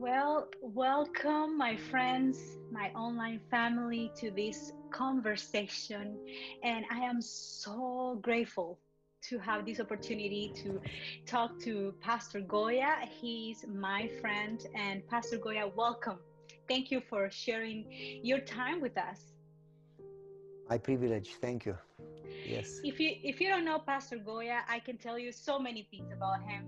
Well, welcome, my friends, my online family, to this conversation. And I am so grateful to have this opportunity to talk to Pastor Goya. He's my friend. And Pastor Goya, welcome. Thank you for sharing your time with us. My privilege. Thank you. Yes. If you if you don't know Pastor Goya, I can tell you so many things about him.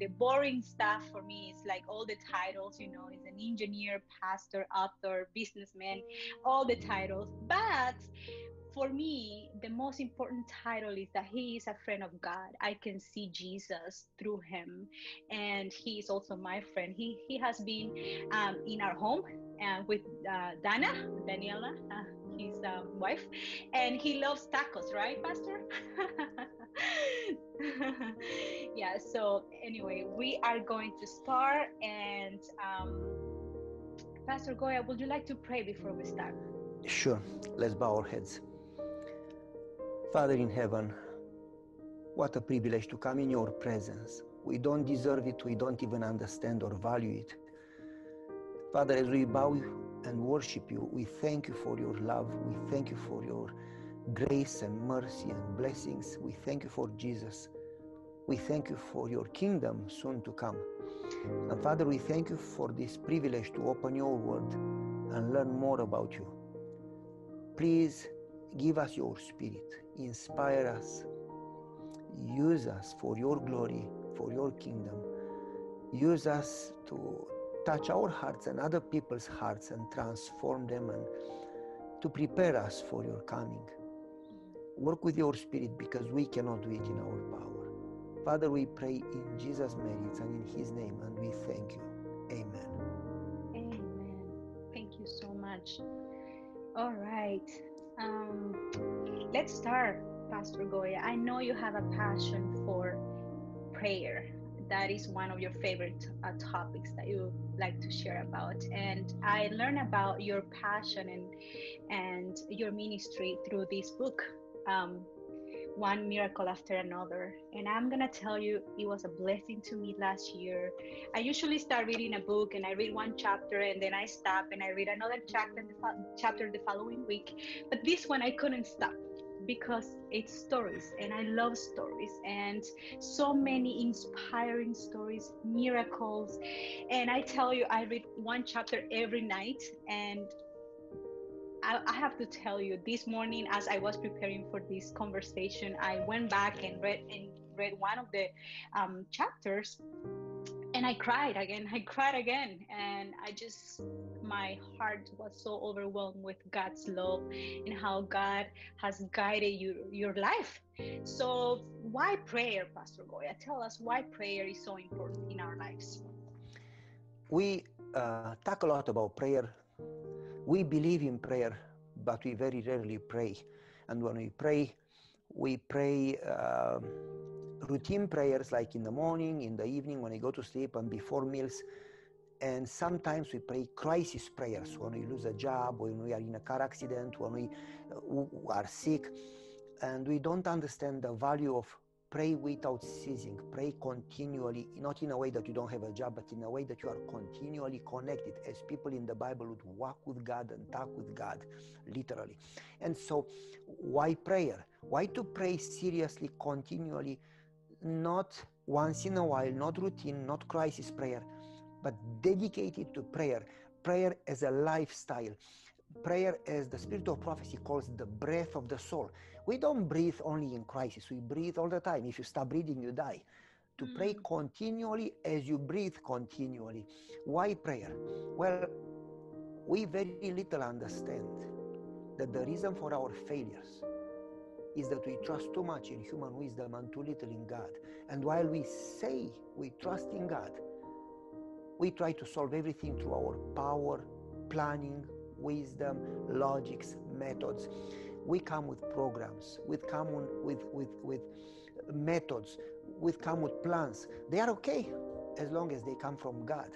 The boring stuff for me is like all the titles. You know, he's an engineer, pastor, author, businessman, all the titles. But for me, the most important title is that he is a friend of God. I can see Jesus through him, and he is also my friend. He he has been um, in our home uh, with uh, Dana, Daniela. Uh, his um, wife, and he loves tacos, right, Pastor? yeah. So anyway, we are going to start, and um, Pastor Goya, would you like to pray before we start? Sure. Let's bow our heads. Father in heaven, what a privilege to come in your presence. We don't deserve it, we don't even understand or value it. Father, as we bow and worship you. We thank you for your love. We thank you for your grace and mercy and blessings. We thank you for Jesus. We thank you for your kingdom soon to come. And Father, we thank you for this privilege to open your word and learn more about you. Please give us your spirit, inspire us, use us for your glory, for your kingdom. Use us to touch our hearts and other people's hearts and transform them and to prepare us for your coming. Work with your spirit because we cannot do it in our power. Father, we pray in Jesus' merits and in his name, and we thank you. Amen. Amen. Thank you so much. All right. Um, let's start, Pastor Goya. I know you have a passion for prayer that is one of your favorite uh, topics that you like to share about and i learned about your passion and and your ministry through this book um, one miracle after another. And i'm gonna tell you it was a blessing to me last year. I usually start reading a book and i read one chapter and then i stop and i read another chapter the, chapter the following week. But this one i couldn't stop because it's stories and I love stories and so many inspiring stories, miracles. And I tell you, I read one chapter every night and I, have to tell you this morning as I was preparing for this conversation, I went back and read and read one of the um, chapters and I cried again. I cried again. And I just, my heart was so overwhelmed with God's love and how God has guided you, your life. So, why prayer, Pastor Goya? Tell us why prayer is so important in our lives. We uh, talk a lot about prayer. We believe in prayer, but we very rarely pray. And when we pray, we pray. Uh, routine prayers like in the morning, in the evening, when I go to sleep, and before meals. And sometimes we pray crisis prayers when we lose a job, when we are in a car accident, when we uh, are sick. And we don't understand the value of pray without ceasing, pray continually, not in a way that you don't have a job, but in a way that you are continually connected, as people in the Bible would walk with God and talk with God, literally. And so, why prayer? Why to pray seriously, continually? not once in a while, not routine, not crisis prayer, but dedicated to prayer. Prayer as a lifestyle. Prayer, as the spirit of prophecy calls the breath of the soul. We don't breathe only in crisis, we breathe all the time. If you stop breathing, you die. To mm. pray continually as you breathe continually. Why prayer? Well, we very little understand that the reason for our failures is that we trust too much in human wisdom and too little in God. And while we say we trust in God, we try to solve everything through our power, planning, wisdom, logics, methods. We come with programs, we come with, with, with methods, we come with plans. They are okay as long as they come from God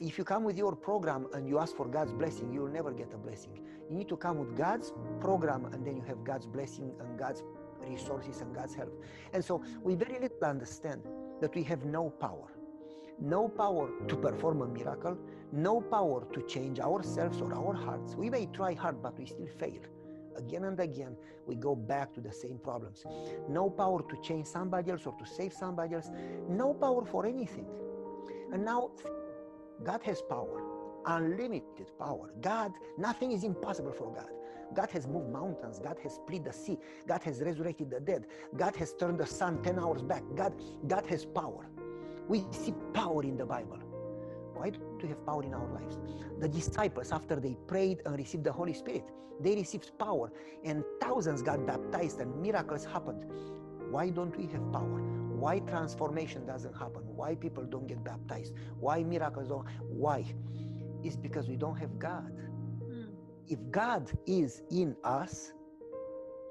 if you come with your program and you ask for God's blessing, you will never get a blessing. You need to come with God's program and then you have God's blessing and God's resources and God's help. And so we very little understand that we have no power. no power to perform a miracle, no power to change ourselves or our hearts. We may try hard, but we still fail. Again and again, we go back to the same problems. No power to change somebody else or to save somebody else. No power for anything. And now, God has power, unlimited power. God, nothing is impossible for God. God has moved mountains. God has split the sea. God has resurrected the dead. God has turned the sun 10 hours back. God, God has power. We see power in the Bible. Why do we have power in our lives? The disciples, after they prayed and received the Holy Spirit, they received power and thousands got baptized and miracles happened. Why don't we have power? Why transformation doesn't happen? Why people don't get baptized? Why miracles don't? Why? It's because we don't have God. Mm. If God is in us,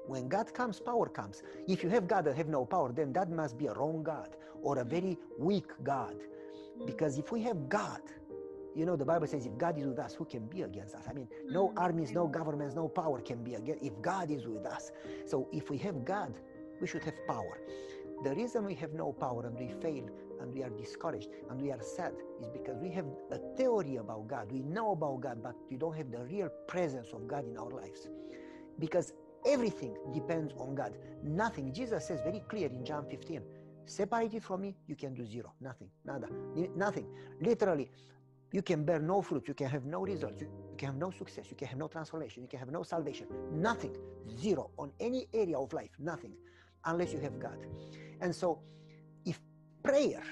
when God comes, power comes. If you have God and have no power, then that must be a wrong God or a very weak God. Because if we have God, you know, the Bible says, if God is with us, who can be against us? I mean, no mm-hmm. armies, no governments, no power can be against if God is with us. So if we have God, we should have power. The reason we have no power and we fail and we are discouraged and we are sad is because we have a theory about God. We know about God, but we don't have the real presence of God in our lives. Because everything depends on God. Nothing. Jesus says very clear in John 15 Separated from me, you can do zero, nothing, nada, nothing. Literally, you can bear no fruit, you can have no results, you can have no success, you can have no transformation, you can have no salvation, nothing, zero on any area of life, nothing, unless you have God. And so, if prayer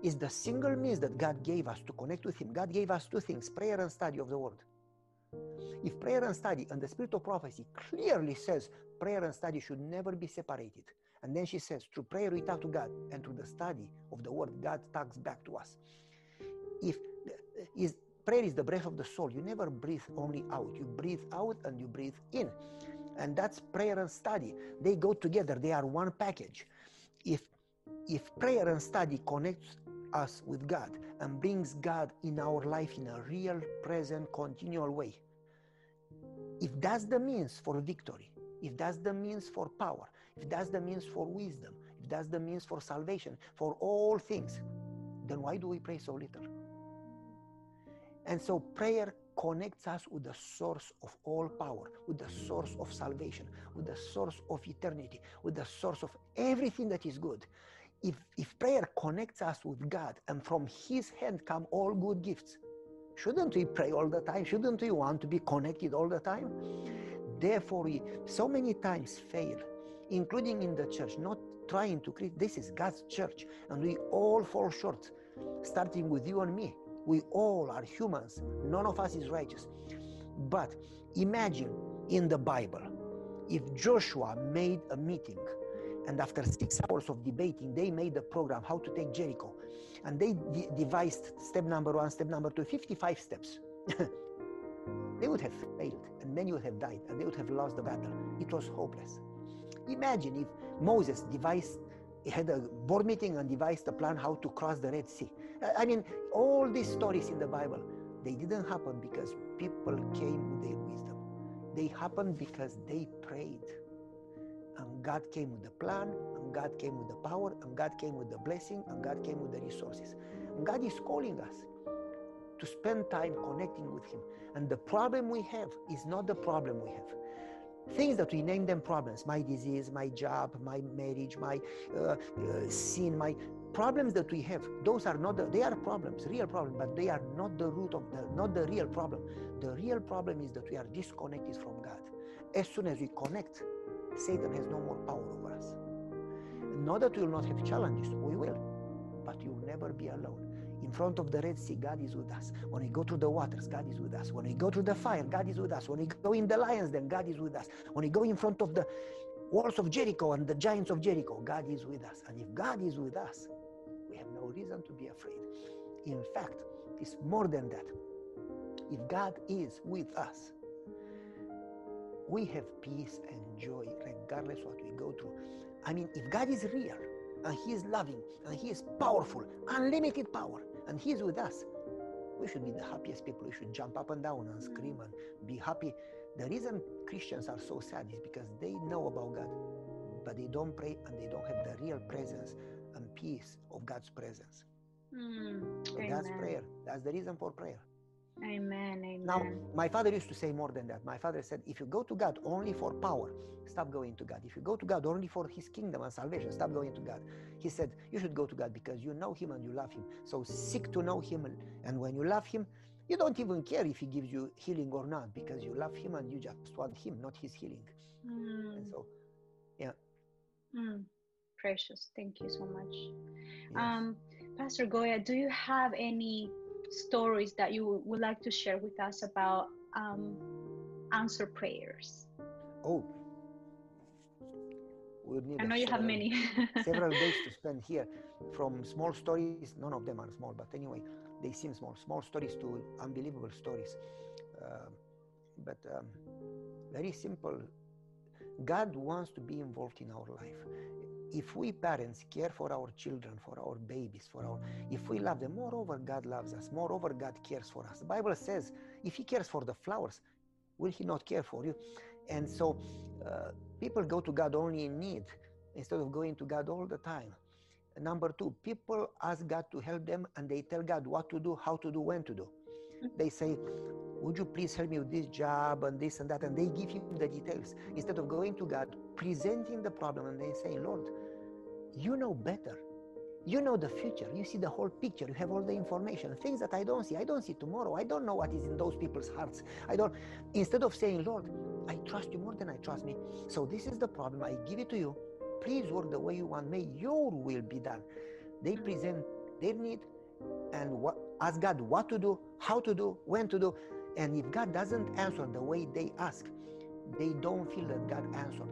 is the single means that God gave us to connect with Him, God gave us two things prayer and study of the Word. If prayer and study and the spirit of prophecy clearly says prayer and study should never be separated, and then she says, through prayer we talk to God, and through the study of the word, God talks back to us. If is prayer is the breath of the soul, you never breathe only out. You breathe out and you breathe in. And that's prayer and study. They go together, they are one package. If if prayer and study connects us with God and brings God in our life in a real, present, continual way, if that's the means for victory, if that's the means for power, if that's the means for wisdom, if that's the means for salvation, for all things, then why do we pray so little? And so prayer connects us with the source of all power, with the source of salvation, with the source of eternity, with the source of everything that is good. If, if prayer connects us with God and from His hand come all good gifts, shouldn't we pray all the time? Shouldn't we want to be connected all the time? Therefore, we so many times fail including in the church, not trying to create. This is God's church, and we all fall short, starting with you and me. We all are humans, none of us is righteous. But imagine in the Bible, if Joshua made a meeting and after six hours of debating, they made a program how to take Jericho. And they de- devised step number one, step number two, 55 steps. they would have failed, and many would have died, and they would have lost the battle. It was hopeless. Imagine if Moses devised, had a board meeting and devised a plan how to cross the Red Sea. I mean, all these stories in the Bible, they didn't happen because people came with their wisdom. They happened because they prayed. And God came with the plan, and God came with the power, and God came with the blessing, and God came with the resources. And God is calling us to spend time connecting with Him. And the problem we have is not the problem we have things that we name them problems. My disease my job my marriage my uh, uh, sin my problems that we have those are not the, they are problems real problems but they are not the root of the not the real problem. The real problem is that we are disconnected from god. As soon as we connect satan has no more power over us. Not that we will not have challenges we will but you will never be alone in front of the Red Sea, God is with us. When we go through the waters, God is with us. When we go through the fire, God is with us. When we go in the lions, then God is with us. When we go in front of the walls of Jericho and the giants of Jericho, God is with us. And if God is with us, we have no reason to be afraid. In fact, it's more than that. If God is with us, we have peace and joy regardless what we go through. I mean, if God is real and He is loving and He is powerful, unlimited power, and He's with us. We should be the happiest people. We should jump up and down and scream and be happy. The reason Christians are so sad is because they know about God, but they don't pray and they don't have the real presence and peace of God's presence. Mm. So that's prayer. That's the reason for prayer. Amen. Amen. Now, my father used to say more than that. My father said, if you go to God only for power, stop going to God. If you go to God only for his kingdom and salvation, stop going to God. He said, you should go to God because you know him and you love him. So seek to know him. And when you love him, you don't even care if he gives you healing or not because you love him and you just want him, not his healing. Mm. And so, Mm. Precious. Thank you so much. yes. Um, Pastor Goya, do you have any stories that you would like to share with us about um, answer prayers? oh, we need I know you have many. several days to spend here. From small stories none of them are small but anyway they seem small. Small stories to unbelievable stories. Uh, but um, very simple. God wants to be involved in our life if we parents care for our children for our babies for our if we love them moreover god loves us moreover god cares for us the bible says if he cares for the flowers will he not care for you and so uh, people go to god only in need instead of going to God all the time. Number two, people ask God to help them and they tell God what to do, how to do, when to do. They say, Would you please help me with this job and this and that? And they give him the details instead of going to God, presenting the problem and they say, Lord, you know better. You know the future. You see the whole picture. You have all the information. Things that I don't see. I don't see tomorrow. I don't know what is in those people's hearts. I don't. Instead of saying, Lord, I trust you more than I trust me. So this is the problem. I give it to you. Please work the way you want. May your will be done. They present their need and what, ask God what to do, how to do, when to do. And if God doesn't answer the way they ask, they don't feel that God answered.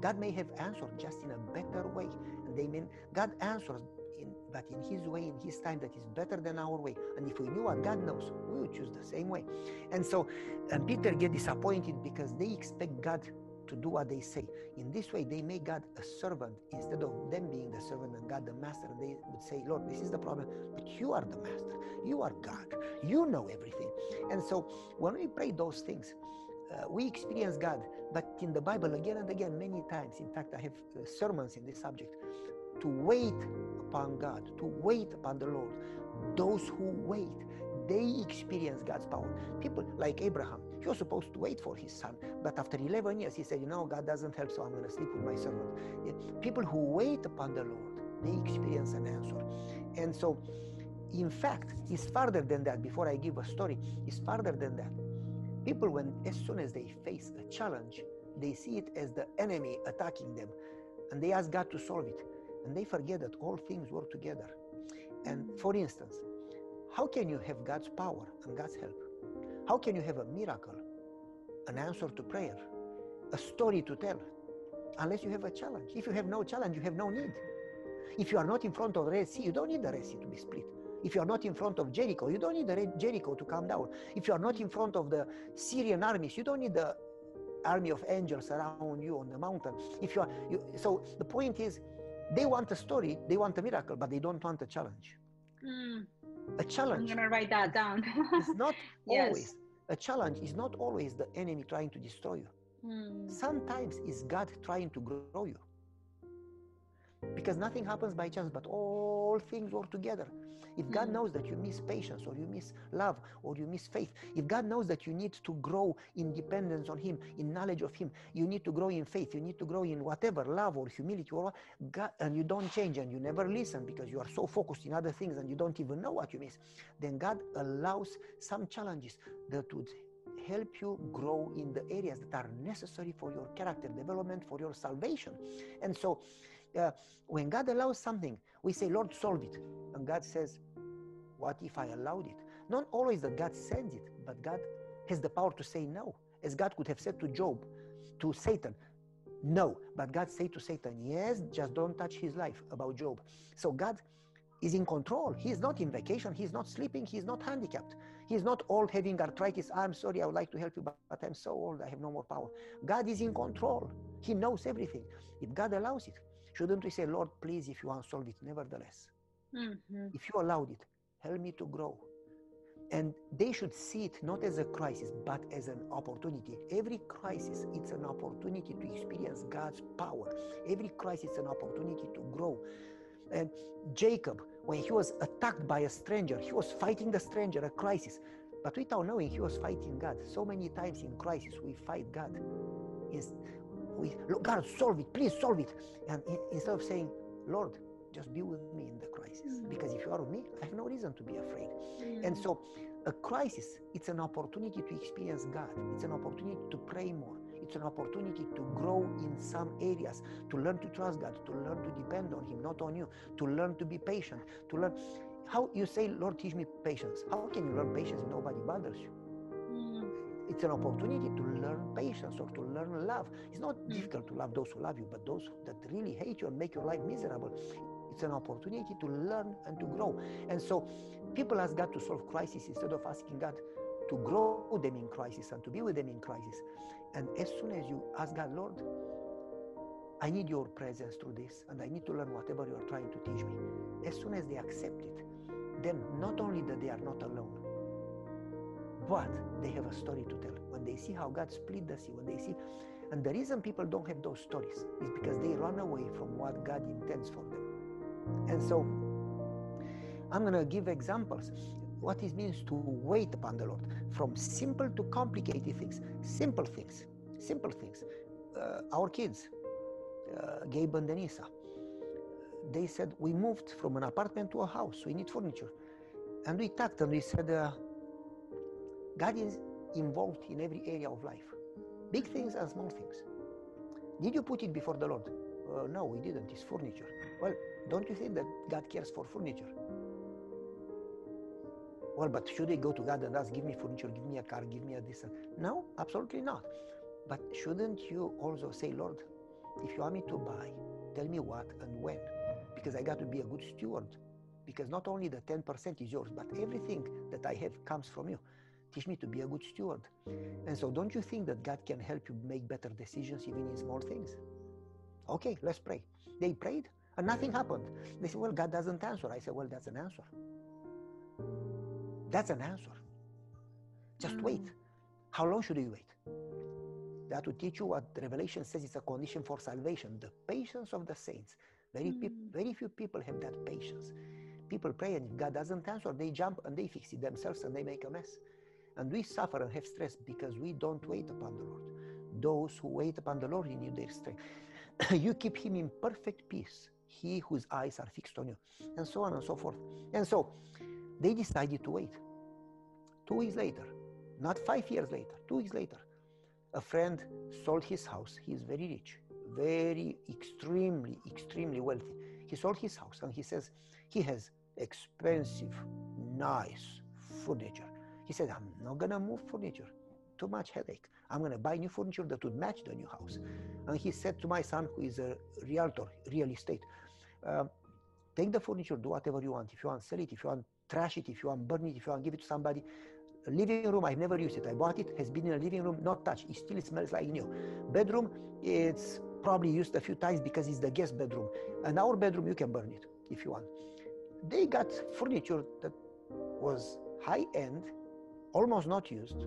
God may have answered just in a better way. And they mean God answers in, but in his way, in his time that is better than our way. And if we knew what God knows, we would choose the same way. And so and Peter get disappointed because they expect God to do what they say. In this way, they make God a servant instead of them being the servant and God the master. And they would say, Lord, this is the problem, but you are the master. You are God. You know everything. And so when we pray those things, uh, we experience God, but in the Bible again and again, many times. In fact, I have uh, sermons in this subject to wait upon God, to wait upon the Lord. Those who wait, they experience God's power. People like Abraham, he was supposed to wait for his son, but after 11 years, he said, You know, God doesn't help, so I'm going to sleep with my servant. Yeah, People who wait upon the Lord, they experience an answer. And so, in fact, it's farther than that. Before I give a story, it's farther than that. People, when as soon as they face a challenge, they see it as the enemy attacking them, and they ask God to solve it, and they forget that all things work together. And for instance, how can you have God's power and God's help? How can you have a miracle, an answer to prayer, a story to tell, unless you have a challenge? If you have no challenge, you have no need. If you are not in front of the Red Sea, you don't need the Red Sea to be split. If you are not in front of Jericho, you don't need the Jericho to come down. If you are not in front of the Syrian armies, you don't need the army of angels around you on the mountain. If you are, you, so the point is, they want a story, they want a miracle, but they don't want a challenge. Mm, A I'm gonna write that down. it's not Yes. always a challenge is not always the enemy trying to destroy you. Mm, Sometimes it's God trying to grow you. Because nothing happens by chance, but all things work together. If God Mm. knows that you miss patience or you miss love or you miss faith, if God knows that you need to grow in dependence on Him, in knowledge of Him, you need to grow in faith, you need to grow in whatever, love or humility or god and you don't change and you never listen because you are so focused in other things and you don't even know what you miss, then God allows some challenges that would help you grow in the areas that are necessary for your character development, for your salvation. And so, uh, when God allows something, we say, Lord, solve it. And God says, What if I allowed it? Not always that God sends it, but God has the power to say no. As God could have said to Job, to Satan, no. But God said to Satan, Yes, just don't touch his life about Job. So God is in control. He is not in vacation. He's not sleeping. He's not handicapped. He's not old having arthritis. I'm sorry, I would like to help you, but, but I'm so old. I have no more power. God is in control. He knows everything. If God allows it, shouldn't we say, Lord, please, if you want to solve it, nevertheless, mhm, if you allowed it, help me to grow. And they should see it not as a crisis, but as an opportunity. Every crisis, it's an opportunity to experience God's power. Every crisis, is an opportunity to grow. And Jacob, when he was attacked by a stranger, he was fighting the stranger, a crisis. But without knowing, he was fighting God. So many times in crisis, we fight God. we, look, God, solve it, please solve it. And instead of saying, Lord, just be with me in the crisis. Mm. Because if you are with me, I have no reason to be afraid. Mm. And so, a crisis, it's an opportunity to experience God. It's an opportunity to pray more. It's an opportunity to grow in some areas, to learn to trust God, to learn to depend on Him, not on you, to learn to be patient, to learn. How you say, Lord, teach me patience. How can you learn patience if nobody bothers you? It's an opportunity to learn patience or to learn love. It's not mm. difficult to love those who love you, but those that really hate you and make your life miserable. It's an opportunity to learn and to grow. And so people ask God to solve crisis instead of asking God to grow them in crisis and to be with them in crisis. And as soon as you ask God, Lord, I need your presence through this, and I need to learn whatever you are trying to teach me. As soon as they accept it, then not only that they are not alone, but they have a story to tell. When they see how God split the sea, when they see, and the reason people don't have those stories is because they run away from what God intends for them. And so, I'm going to give examples what it means to wait upon the Lord from simple to complicated things, simple things, simple things. Uh, our kids, uh, Gabe and Denisa, they said, We moved from an apartment to a house, we need furniture. And we talked and we said, uh, God is involved in every area of life, big things and small things. Did you put it before the Lord? Uh, no, we didn't. It's furniture. Well, don't you think that God cares for furniture? Well, but should we go to God and ask, give me furniture, give me a car, give me a this? No, absolutely not. But shouldn't you also say, Lord, if you want me to buy, tell me what and when? because I got to be a good steward. Because not only the 10% is yours, but everything that I have comes from you. Teach me to be a good steward. And so, don't you think that God can help you make better decisions even in small things? Okay, let's pray. They prayed and nothing happened. They said, Well, God doesn't answer. I said, Well, that's an answer. That's an answer. Just mm. wait. How long should you wait? That will teach you what Revelation says is a condition for salvation the patience of the saints. Very, mm. pe- very few people have that patience. People pray and if God doesn't answer, they jump and they fix it themselves and they make a mess. And we suffer and have stress because we don't wait upon the Lord. Those who wait upon the Lord renew their strength. you keep him in perfect peace, he whose eyes are fixed on you, and so on and so forth. And so they decided to wait. Two weeks later, not five years later, two weeks later, a friend sold his house. He is very rich very extremely, extremely wealthy. He sold his house and he says he has expensive, nice furniture. He said, I'm not gonna move furniture. Too much headache. I'm gonna buy new furniture that would match the new house. And he said to my son, who is a realtor, real estate, uh, take the furniture, do whatever you want. If you want, sell it. If you want, trash it. If you want, burn it. If you want, give it to somebody. Living room, I've never used it. I bought it, has been in a living room, not touched. It still smells like new. Bedroom, it's probably used a few times because it's the guest bedroom. And our bedroom, you can burn it if you want. They got furniture that was high end, almost not used,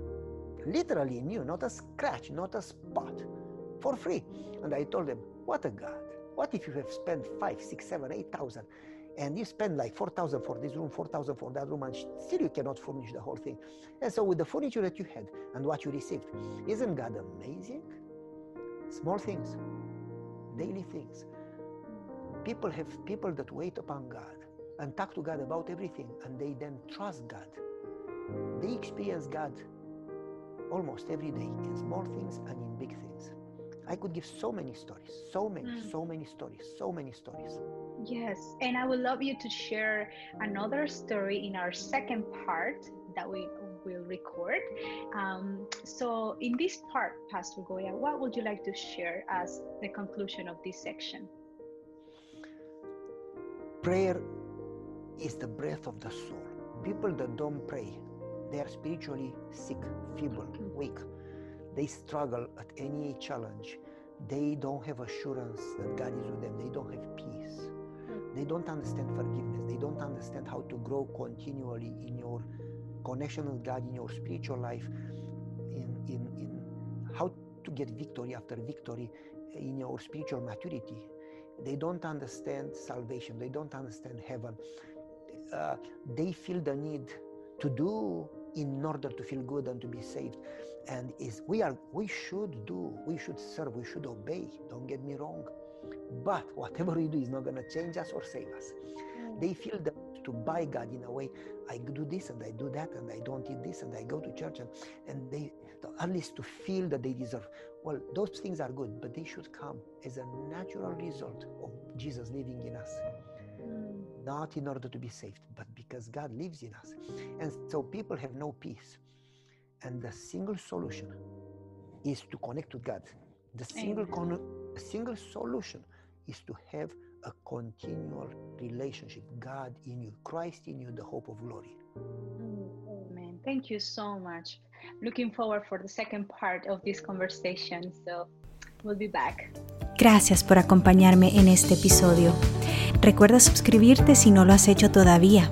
literally new, not a scratch, not a spot, for free. And I told them, what a God. What if you have spent five, six, seven, eight thousand, and you spend like four thousand for this room, four thousand for that room, and still you cannot furnish the whole thing. And so with the furniture that you had and what you received, isn't God amazing? Small things daily things. People have people that wait upon God and talk to God about everything and they then trust God. They experience God almost every day in small things and in big things. I could give so many stories, so many, mm. so many stories, so many stories. Yes, and I would love you to share another story in our second part that we will record. Um, so, in this part, Pastor Goya, what would you like to share as the conclusion of this section? Prayer is the breath of the soul. People that don't pray, they are spiritually sick, feeble, mm-hmm. weak. They struggle at any challenge. They don't have assurance that God is with them. They don't have peace. Mm. They don't understand forgiveness. They don't understand how to grow continually in your connection with God in your spiritual life, in, in, in how to get victory after victory in your spiritual maturity. They don't understand salvation, they don't understand heaven. uh, they feel the need to do in order to feel good and to be saved. And is we are we should do we should serve we should obey don't get me wrong. But whatever we do is not going to change us or save us. Mm. they feel that to buy god in a way i do this and i do that and i don't eat this and i go to church and, and they at least to feel that they deserve. Well those things are good but they should come as a natural result of jesus living in us. Mm. not in order to be saved, but because God lives in us. And so people have no peace. And the single solution is to connect with God. The single, con- single solution is to have a continual relationship. God in you, Christ in you, the hope of glory. Amen. Thank you so much. Looking forward for the second part of this conversation. So we'll be back. Gracias por acompañarme en este episodio. Recuerda suscribirte si no lo has hecho todavía.